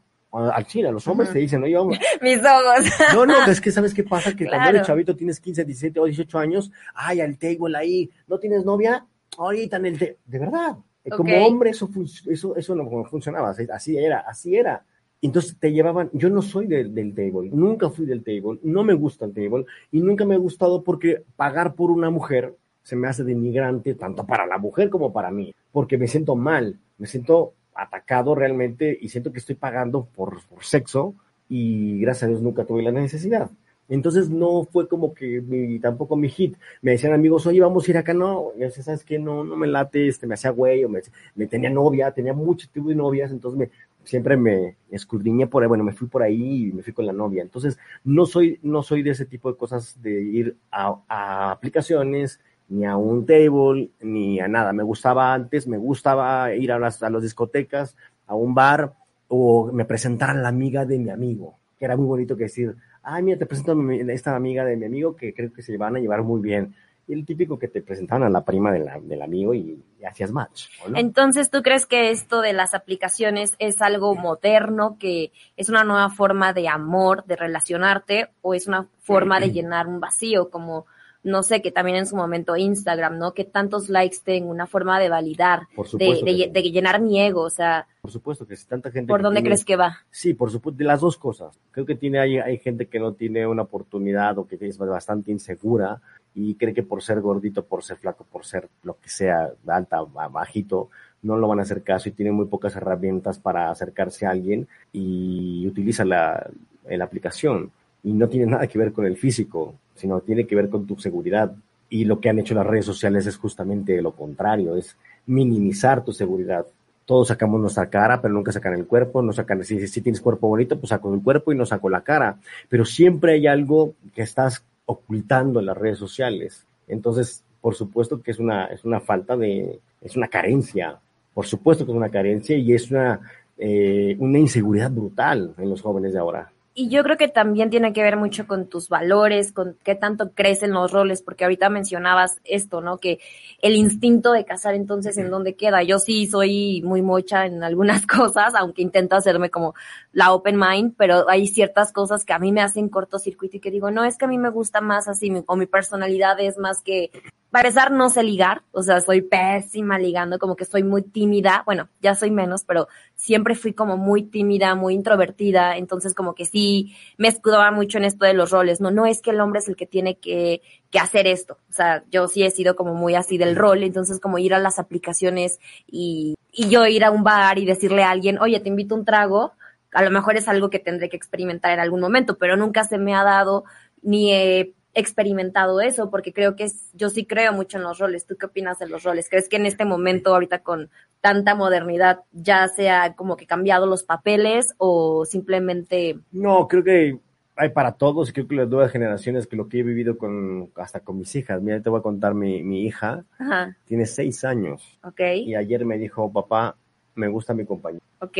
Al chile, a los hombres Ujú. te dicen, oye, vamos, Mis ojos. no, no, es que sabes qué pasa, que cuando Claro. eres chavito tienes 15, 17 o 18 años, ay, al table ahí, ¿no tienes novia? Ahorita en el te de verdad. eh, Como Ok. hombre eso, eso, eso no funcionaba, así, era, así era. Entonces te llevaban, yo no soy del, del table, nunca fui del table, no me gusta el table y nunca me ha gustado porque pagar por una mujer se me hace denigrante tanto para la mujer como para mí, porque me siento mal, me siento atacado realmente y siento que estoy pagando por, por sexo y gracias a Dios nunca tuve la necesidad. Entonces no fue como que mi- tampoco mi hit. Me decían amigos, oye, vamos a ir acá, no, yo decía, ¿sabes qué? No, no me late, este, me hacía güey, o me, me tenía novia, tenía mucho tipo de novias, entonces me, siempre me escudriñé por ahí, bueno, me fui por ahí y me fui con la novia. Entonces, no soy, no soy de ese tipo de cosas de ir a, a aplicaciones, ni a un table, ni a nada. Me gustaba antes, me gustaba ir a las, a las discotecas, a un bar, o me presentaran la amiga de mi amigo, que era muy bonito que decir, ay, mira, te presento a mi- esta amiga de mi amigo que creo que se van a llevar muy bien. Y el típico que te presentaban a la prima de la- del amigo y, y hacías match. Entonces, ¿tú crees que esto de las aplicaciones es algo moderno, que es una nueva forma de amor, de relacionarte, o es una forma de llenar un vacío, como, no sé, que también en su momento Instagram, ¿no? Que tantos likes tengo, una forma de validar, Por de, supuesto, de, que, sí. de llenar mi ego, o sea, por supuesto que si tanta gente... ¿por dónde tiene- crees que va? Sí, por supuesto, de las dos cosas. Creo que tiene hay, hay gente que no tiene una oportunidad o que es bastante insegura y cree que por ser gordito, por ser flaco, por ser lo que sea, alta, ba- bajito, no lo van a hacer caso y tiene muy pocas herramientas para acercarse a alguien y utiliza la, la aplicación. y no tiene nada que ver con el físico, sino tiene que ver con tu seguridad. Y lo que han hecho las redes sociales es justamente lo contrario, es minimizar tu seguridad. Todos sacamos nuestra cara, pero nunca sacan el cuerpo, no sacan, si, tienes cuerpo bonito, pues saco el cuerpo y no saco la cara. Pero siempre hay algo que estás ocultando en las redes sociales. Entonces, por supuesto que es una, es una falta de, es una carencia. Por supuesto que es una carencia y es una, eh, una inseguridad brutal en los jóvenes de ahora. Y yo creo que también tiene que ver mucho con tus valores, con qué tanto crecen los roles, porque ahorita mencionabas esto, ¿no? Que el instinto de casar entonces en dónde queda. Yo sí soy muy mocha en algunas cosas, aunque intento hacerme como la open mind, pero hay ciertas cosas que a mí me hacen cortocircuito y que digo, no, es que a mí me gusta más así, o mi personalidad es más que para empezar, no sé ligar, o sea, soy pésima ligando, como que soy muy tímida, bueno, ya soy menos, pero siempre fui como muy tímida, muy introvertida, entonces como que sí me escudaba mucho en esto de los roles, no, no es que el hombre es el que tiene que, que hacer esto, o sea, yo sí he sido como muy así del rol, entonces como ir a las aplicaciones y, y yo ir a un bar y decirle a alguien, oye, te invito un trago, a lo mejor es algo que tendré que experimentar en algún momento, pero nunca se me ha dado ni he experimentado eso, porque creo que es, yo sí creo mucho en los roles. ¿Tú qué opinas de los roles? ¿Crees que en este momento, ahorita con tanta modernidad, ya sea como que cambiado los papeles o simplemente... No, creo que hay para todos, creo que las nuevas generaciones, que lo que he vivido con, hasta con mis hijas, mira, te voy a contar, mi, mi hija Ajá, tiene seis años ok, y ayer me dijo, papá, me gusta mi compañero. ok,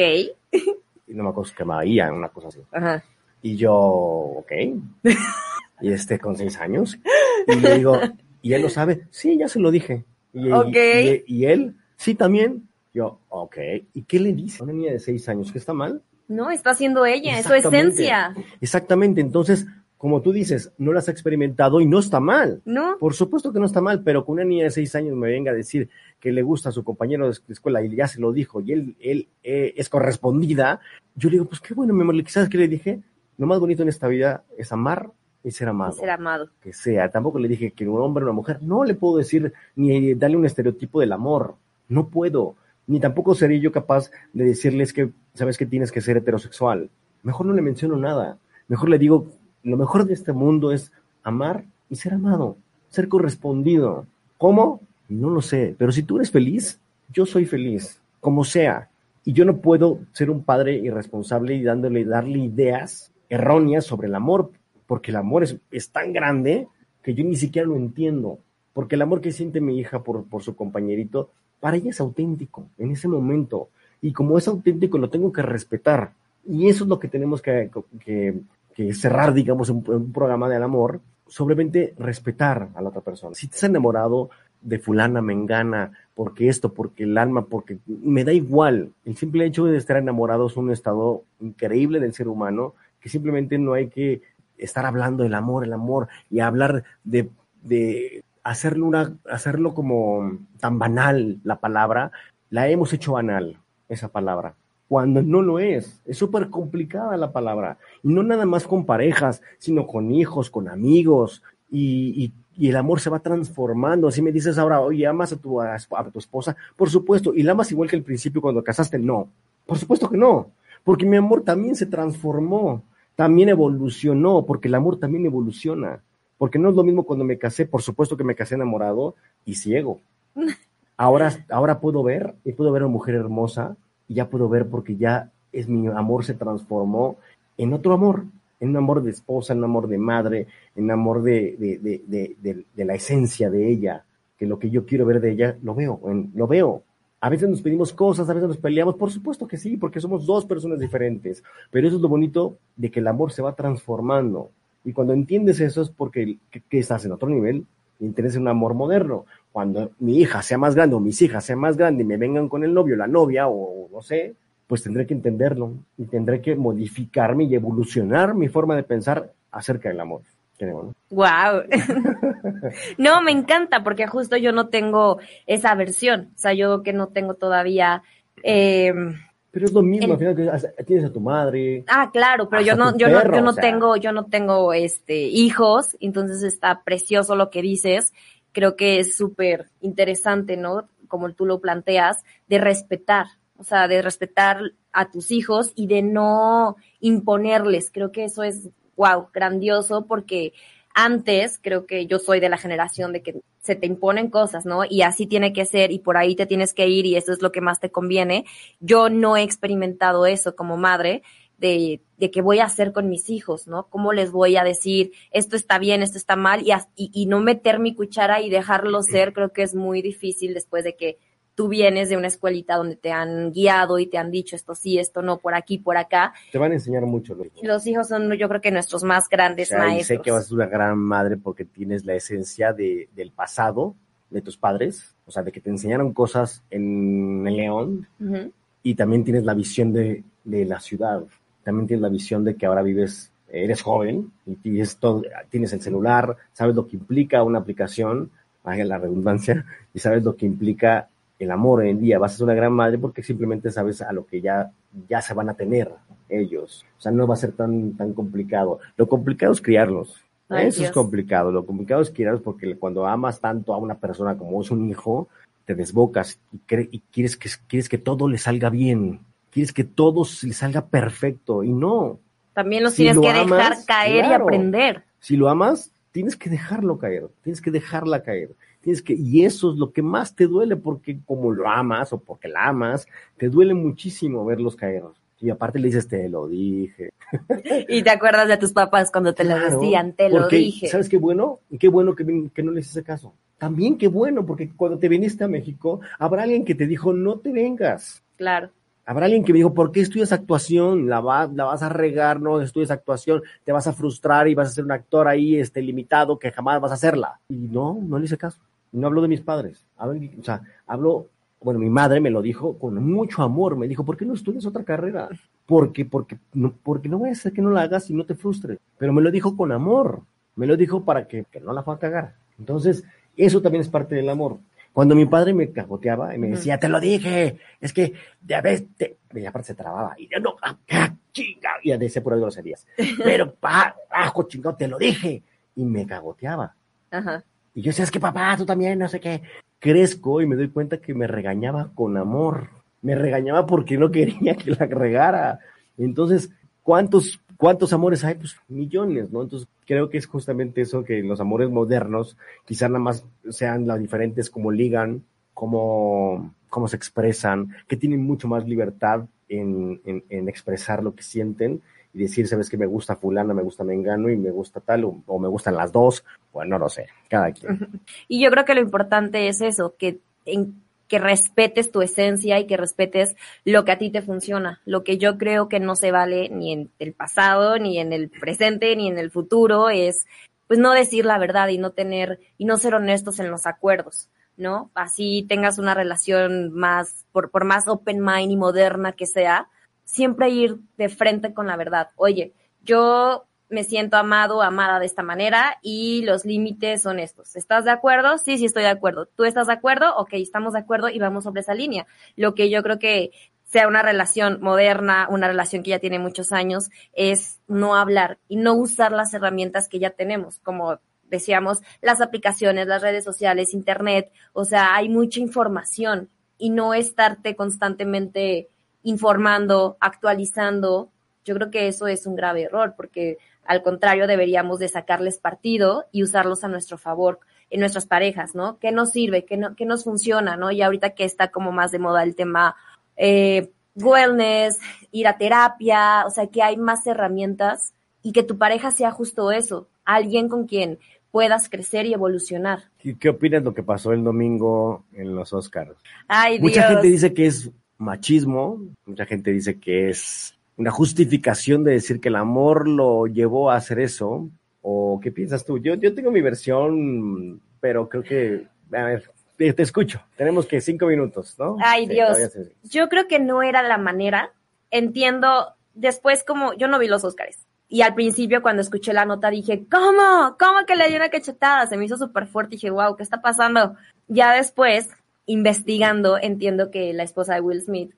Y no me acuerdo que me una cosa así. ajá, Y yo, ok. y este con seis años. Y le digo, ¿y él lo sabe? Sí, ya se lo dije. Y, y- Ok. y- y él, sí, también. Yo, ok. ¿Y qué le dice a una niña de seis años? ¿Que está mal? No, está haciendo ella, es su esencia, Exactamente. Entonces, como tú dices, no las ha experimentado y no está mal. ¿no? Por supuesto que no está mal, pero que una niña de seis años me venga a decir que le gusta a su compañero de escuela y ya se lo dijo y él, él eh, es correspondida, yo le digo, pues qué bueno, mi amor, ¿sabes qué le dije? Lo más bonito en esta vida es amar y ser amado. Ser amado. que sea. Tampoco le dije que un hombre o una mujer. No le puedo decir ni darle un estereotipo del amor. No puedo. Ni tampoco seré yo capaz de decirles que, sabes que tienes que ser heterosexual. Mejor no le menciono nada. Mejor le digo, lo mejor de este mundo es amar y ser amado, ser correspondido. ¿Cómo? No lo sé. Pero si tú eres feliz, yo soy feliz, como sea. Y yo no puedo ser un padre irresponsable y dándole, darle ideas erróneas sobre el amor, porque el amor es, es tan grande que yo ni siquiera lo entiendo. Porque el amor que siente mi hija por, por su compañerito, para ella es auténtico en ese momento. Y como es auténtico, lo tengo que respetar. Y eso es lo que tenemos que, que- que cerrar, digamos, un, un programa del amor, sobremente respetar a la otra persona. Si has enamorado de fulana, mengana, porque esto, porque el alma, porque me da igual. El simple hecho de estar enamorado es un estado increíble del ser humano que simplemente no hay que estar hablando del amor, el amor, y hablar de, de hacerlo, una, hacerlo como tan banal la palabra, la hemos hecho banal, esa palabra, cuando no lo es. Es súper complicada la palabra. Y no nada más con parejas, sino con hijos, con amigos, y, y- el amor se va transformando. Si me dices ahora, oye, amas a tu, a tu esposa, por supuesto, y la amas igual que al principio cuando casaste, no. Por supuesto que no, porque mi amor también se transformó, también evolucionó, porque el amor también evoluciona. Porque no es lo mismo cuando me casé, por supuesto que me casé enamorado y ciego. Ahora, ahora puedo ver, y puedo ver a una mujer hermosa, y ya puedo ver porque ya es mi amor se transformó en otro amor, en un amor de esposa, en un amor de madre, en un amor de, de, de, de, de- de la esencia de ella, que lo que yo quiero ver de ella, lo veo, en- lo veo. A veces nos pedimos cosas, a veces nos peleamos, por supuesto que sí, porque somos dos personas diferentes, pero eso es lo bonito de que el amor se va transformando. Y cuando entiendes eso es porque que, que estás en otro nivel y entiendes un amor moderno. Cuando mi hija sea más grande o mis hijas sean más grandes y me vengan con el novio, la novia o no sé, pues tendré que entenderlo y tendré que modificarme y evolucionar mi forma de pensar acerca del amor. Creo, ¿no? Wow. no, me encanta porque justo yo no tengo esa versión. O sea, yo que no tengo todavía. eh, Pero es lo mismo, El- al final que tienes a tu madre. ah, claro, pero yo no, yo no, yo no o sea. tengo, yo no tengo este hijos, entonces está precioso lo que dices. Creo que es súper interesante, ¿no? Como tú lo planteas, de respetar, o sea, de respetar a tus hijos y de no imponerles. Creo que eso es wow, grandioso porque antes creo que yo soy de la generación de que se te imponen cosas, ¿no? Y así tiene que ser y por ahí te tienes que ir y eso es lo que más te conviene. Yo no he experimentado eso como madre de, de qué voy a hacer con mis hijos, ¿no? ¿Cómo les voy a decir esto está bien, esto está mal y, y, y no meter mi cuchara y dejarlo ser? Creo que es muy difícil después de que tú vienes de una escuelita donde te han guiado y te han dicho esto sí, esto no, por aquí, por acá. Te van a enseñar mucho los hijos. Los hijos son, yo creo que nuestros más grandes O sea, y maestros. sé que vas a ser una gran madre porque tienes la esencia de, del pasado de tus padres, o sea, de que te enseñaron cosas en el León y también tienes la visión de, de la ciudad, también tienes la visión de que ahora vives, eres joven y tienes, todo, tienes el celular, sabes lo que implica una aplicación, vaya la redundancia, y sabes lo que implica el amor hoy en día. Vas a ser una gran madre porque simplemente sabes a lo que ya, ya se van a tener ellos. O sea, no va a ser tan, tan complicado. Lo complicado es criarlos. Ay, Eso Dios. es complicado. Lo complicado es criarlos porque cuando amas tanto a una persona como es un hijo, te desbocas y, y quieres, que, quieres que todo le salga bien. Quieres que todo le salga perfecto. Y no. También los Si tienes lo que dejar caer y aprender. Si lo amas, tienes que dejarlo caer, tienes que dejarla caer. Tienes que, y eso es lo que más te duele porque como lo amas o porque la amas, te duele muchísimo verlos caer. Y aparte le dices, te lo dije. Y te acuerdas de tus papás cuando te lo decían, te lo dije. ¿Sabes qué bueno? Y qué bueno que, que no le hiciste caso. También qué bueno, porque cuando te viniste a México, habrá alguien que te dijo, no te vengas. Claro. Habrá alguien que me dijo, ¿por qué estudias actuación? La, va- la vas a regar, no estudias actuación, te vas a frustrar y vas a ser un actor ahí este, limitado que jamás vas a hacerla. Y no, no le hice caso. No hablo de mis padres. Hablo, o sea, hablo, bueno, mi madre me lo dijo con mucho amor. Me dijo, ¿por qué no estudias otra carrera? Porque, porque, no, porque no voy a hacer que no la hagas y no te frustres. Pero me lo dijo con amor. Me lo dijo para que, que no la fue a cagar. Entonces, eso también es parte del amor. Cuando mi padre me cagoteaba y me decía, te lo dije, es que ya ves, te... y aparte se trababa, y yo no, ah, ah, chinga, y decía por ahí groserías, pero, pa, ajo, chingado, te lo dije, y me cagoteaba. Ajá. Y yo decía, es que papá, tú también, no sé qué. Crezco y me doy cuenta que me regañaba con amor. Me regañaba porque no quería que la regara. Entonces, ¿cuántos, cuántos amores hay? Pues millones, ¿no? Entonces, creo que es justamente eso que los amores modernos quizás nada más sean las diferentes como ligan, cómo, cómo se expresan, que tienen mucho más libertad en, en expresar lo que sienten decir, sabes que me gusta fulana, me gusta mengano y me gusta tal, o, me gustan las dos, bueno, no lo sé, cada quien. Y yo creo que lo importante es eso, que, en, que respetes tu esencia y que respetes lo que a ti te funciona. Lo que yo creo que no se vale ni en el pasado, ni en el presente, ni en el futuro es pues no decir la verdad y no tener y no ser honestos en los acuerdos, ¿no? Así tengas una relación más por, por más open mind y moderna que sea, siempre ir de frente con la verdad. Oye, yo me siento amado, amada de esta manera y los límites son estos. ¿Estás de acuerdo? Sí, sí estoy de acuerdo. ¿Tú estás de acuerdo? Ok, estamos de acuerdo y vamos sobre esa línea. Lo que yo creo que sea una relación moderna, una relación que ya tiene muchos años, es no hablar y no usar las herramientas que ya tenemos, como decíamos, las aplicaciones, las redes sociales, internet, o sea, hay mucha información y no estarte constantemente informando, actualizando. Yo creo que eso es un grave error porque al contrario deberíamos de sacarles partido y usarlos a nuestro favor en nuestras parejas, ¿no? ¿Qué nos sirve? ¿Qué, no, qué nos funciona? ¿no? Y ahorita que está como más de moda el tema eh, wellness, ir a terapia, o sea, que hay más herramientas y que tu pareja sea justo eso, alguien con quien puedas crecer y evolucionar. ¿Qué, qué opinas de lo que pasó el domingo en los Oscars? Ay, Mucha Dios. gente dice que es machismo, mucha gente dice que es una justificación de decir que el amor lo llevó a hacer eso. ¿O qué piensas tú? Yo, yo tengo mi versión, pero creo que, a ver, te, te escucho. Tenemos que cinco minutos, ¿no? Ay, Sí, Dios. Yo creo que no era la manera. Entiendo, después como, yo no vi los Óscares. Y al principio cuando escuché la nota dije, ¿cómo? ¿Cómo que le dio una cachetada? Se me hizo súper fuerte y dije, wow, ¿qué está pasando? Ya después, investigando, entiendo que la esposa de Will Smith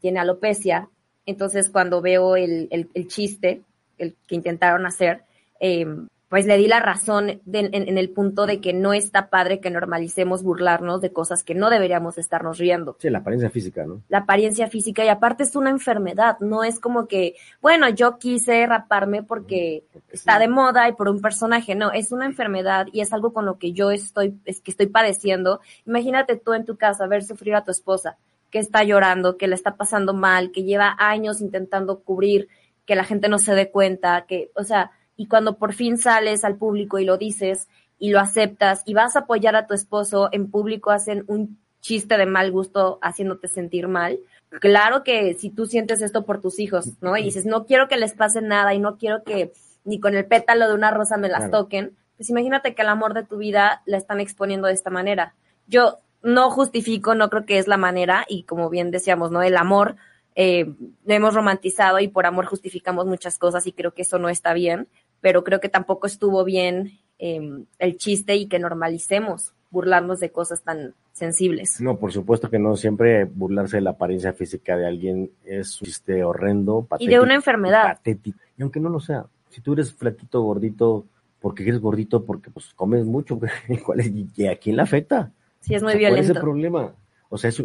tiene alopecia. Entonces cuando veo el, el, el chiste, el que intentaron hacer, em, pues le di la razón de- en, en el punto de que no está padre que normalicemos burlarnos de cosas que no deberíamos estarnos riendo. Sí, la apariencia física, ¿no? La apariencia física y aparte es una enfermedad, no es como que, bueno, yo quise raparme porque Porque está sí. de moda y por un personaje, no, es una enfermedad y es algo con lo que yo estoy, es que estoy padeciendo. Imagínate tú en tu casa ver sufrir a tu esposa, que está llorando, que le está pasando mal, que lleva años intentando cubrir, que la gente no se dé cuenta, que, o sea, y cuando por fin sales al público y lo dices y lo aceptas y vas a apoyar a tu esposo, en público hacen un chiste de mal gusto haciéndote sentir mal. Claro que si tú sientes esto por tus hijos, ¿no? Y dices, no quiero que les pase nada y no quiero que ni con el pétalo de una rosa me las Claro. toquen, pues imagínate que el amor de tu vida la están exponiendo de esta manera. Yo no justifico, no creo que es la manera y como bien decíamos, ¿no? El amor eh, lo hemos romantizado y por amor justificamos muchas cosas y creo que eso no está bien, pero creo que tampoco estuvo bien eh, el chiste y que normalicemos burlarnos de cosas tan sensibles. No, por supuesto que no. Siempre burlarse de la apariencia física de alguien es un chiste horrendo, Y patético. de una enfermedad. Patético. Y aunque no lo sea, si tú eres flaquito, gordito, porque eres gordito, porque pues comes mucho, ¿cuál es? ¿Y a quién le afecta? Sí, es muy O sea, ¿Cuál es el violento. problema? O sea, es,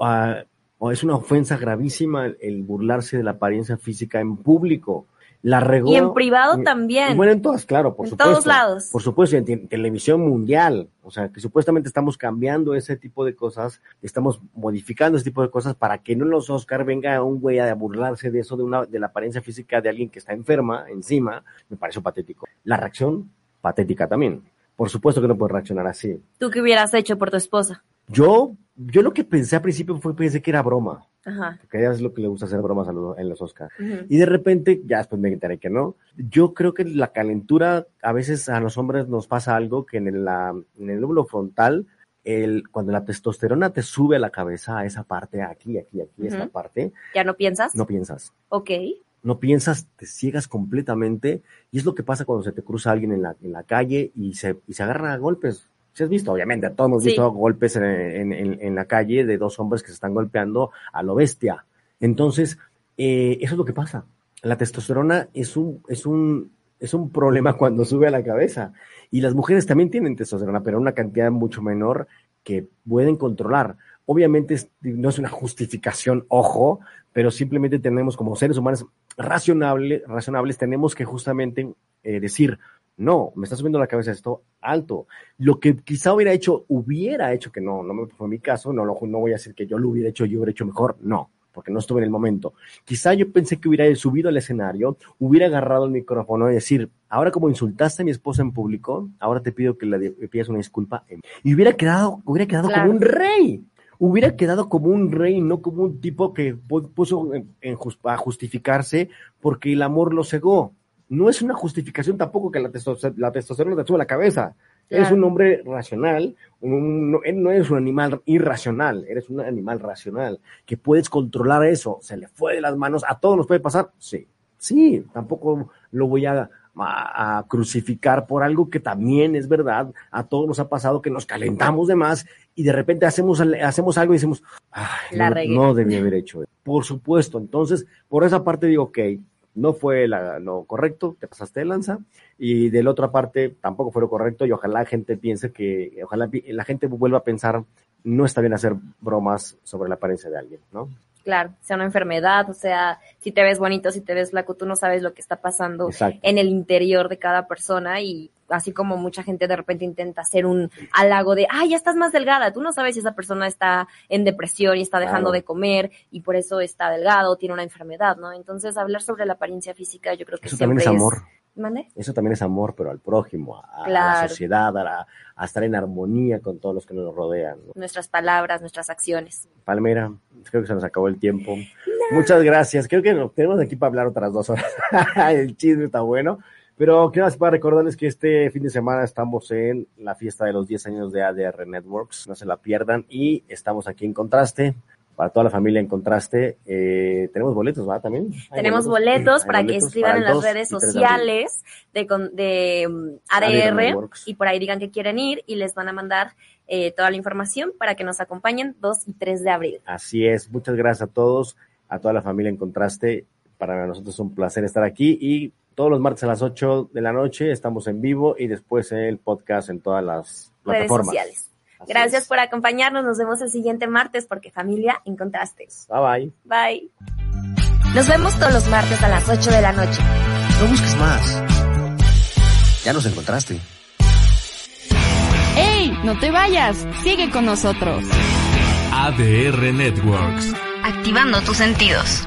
ah, es una ofensa gravísima el burlarse de la apariencia física en público. La regó. Y en privado también. bueno, en todas, claro, por En supuesto. todos lados. Por supuesto, y en, te- televisión mundial. O sea, que supuestamente estamos cambiando ese tipo de cosas, estamos modificando ese tipo de cosas para que no en los Oscar venga un güey a burlarse de eso, de una, de la apariencia física de alguien que está enferma encima. Me pareció patético. La reacción, patética también. Por supuesto que no puede reaccionar así. ¿Tú qué hubieras hecho por tu esposa? Yo, yo lo que pensé al principio fue pensé que era broma, Ajá. porque ella es lo que le gusta hacer bromas a los- en los Oscars. Y de repente, ya después me enteré que no. Yo creo que la calentura, a veces a los hombres nos pasa algo que en el, la- en el lóbulo frontal, el, cuando la testosterona te sube a la cabeza, a esa parte, aquí, aquí, aquí, esta parte, ¿Ya no piensas? no piensas. Ok. No piensas, te ciegas completamente. Y es lo que pasa cuando se te cruza alguien en la, en la calle y se, y se agarran a golpes. Si has visto, obviamente, todos hemos Sí. visto golpes en, en- en- en la calle de dos hombres que se están golpeando a lo bestia. Entonces, eh, eso es lo que pasa. La testosterona es un, es un, es un problema cuando sube a la cabeza. Y las mujeres también tienen testosterona, pero una cantidad mucho menor que pueden controlar. Obviamente no es una justificación, ojo, pero simplemente tenemos como seres humanos racionable, razonables, tenemos que justamente eh, decir, no, me está subiendo la cabeza esto alto. Lo que quizá hubiera hecho, hubiera hecho, que no, no me fue mi caso, no, lo- no voy a decir que yo lo hubiera hecho, yo hubiera hecho mejor, no, porque no estuve en el momento. Quizá yo pensé que hubiera subido al escenario, hubiera agarrado el micrófono y decir, ahora como insultaste a mi esposa en público, ahora te pido que le pidas una disculpa. en-". Y hubiera quedado, hubiera quedado Claro. como un rey. Hubiera quedado como un rey, no como un tipo que pu- puso en- a justificarse porque el amor lo cegó. No es una justificación tampoco que la, testosterona, la testosterona te sube la cabeza. Eres Claro. un hombre racional, un- no, no eres un animal irracional, eres un animal racional, que puedes controlar eso. Se le fue de las manos, a todos nos puede pasar. Sí, sí, tampoco lo voy a, a- a crucificar por algo que también es verdad. A todos nos ha pasado que nos calentamos de más y de repente hacemos, hacemos algo y decimos, "Ay, La no, regué". no debí haber hecho. eso". Por supuesto, entonces, por esa parte digo, ok, no fue la- lo correcto, te pasaste de lanza, y de la otra parte tampoco fue lo correcto, y ojalá la gente piense que, ojalá la gente vuelva a pensar, no está bien hacer bromas sobre la apariencia de alguien, ¿no? Claro, sea una enfermedad, o sea, si te ves bonito, si te ves flaco, tú no sabes lo que está pasando Exacto. en el interior de cada persona y así como mucha gente de repente intenta hacer un halago de, ay, ya estás más delgada, tú no sabes si esa persona está en depresión y está dejando Claro. de comer y por eso está delgado, tiene una enfermedad, ¿no? Entonces, hablar sobre la apariencia física yo creo que Eso también siempre es amor. ¿Mande? Eso también es amor, pero al prójimo, a, a la sociedad, a, la- a estar en armonía con todos los que nos rodean. ¿no? Nuestras palabras, nuestras acciones. Palmera, creo que se nos acabó el tiempo. Muchas gracias. Creo que nos tenemos aquí para hablar otras dos horas. el chisme está bueno. Pero quiero más para recordarles que este fin de semana estamos en la fiesta de los 10 años de ADR Networks. No se la pierdan. Y estamos aquí en Contraste. Para toda la familia en Contraste. Eh, tenemos boletos, ¿verdad? También. ¿Hay Tenemos boletos para que escriban en las 2 redes y 3 de abril. sociales de, de mm, ADR ADR y por ahí digan que quieren ir y les van a mandar eh, toda la información para que nos acompañen 2 y 3 de abril. Así es, muchas gracias a todos, a toda la familia en contraste. Para nosotros es un placer estar aquí y todos los martes a las 8 de la noche estamos en vivo y después el podcast en todas las Redes plataformas. sociales. Así Gracias es. por acompañarnos. Nos vemos el siguiente martes porque familia encontraste. Bye bye. Bye. Nos vemos todos los martes a las 8 de la noche. No busques más. Ya nos encontraste. ¡Ey! No te vayas. Sigue con nosotros. ADR Networks. Activando tus sentidos.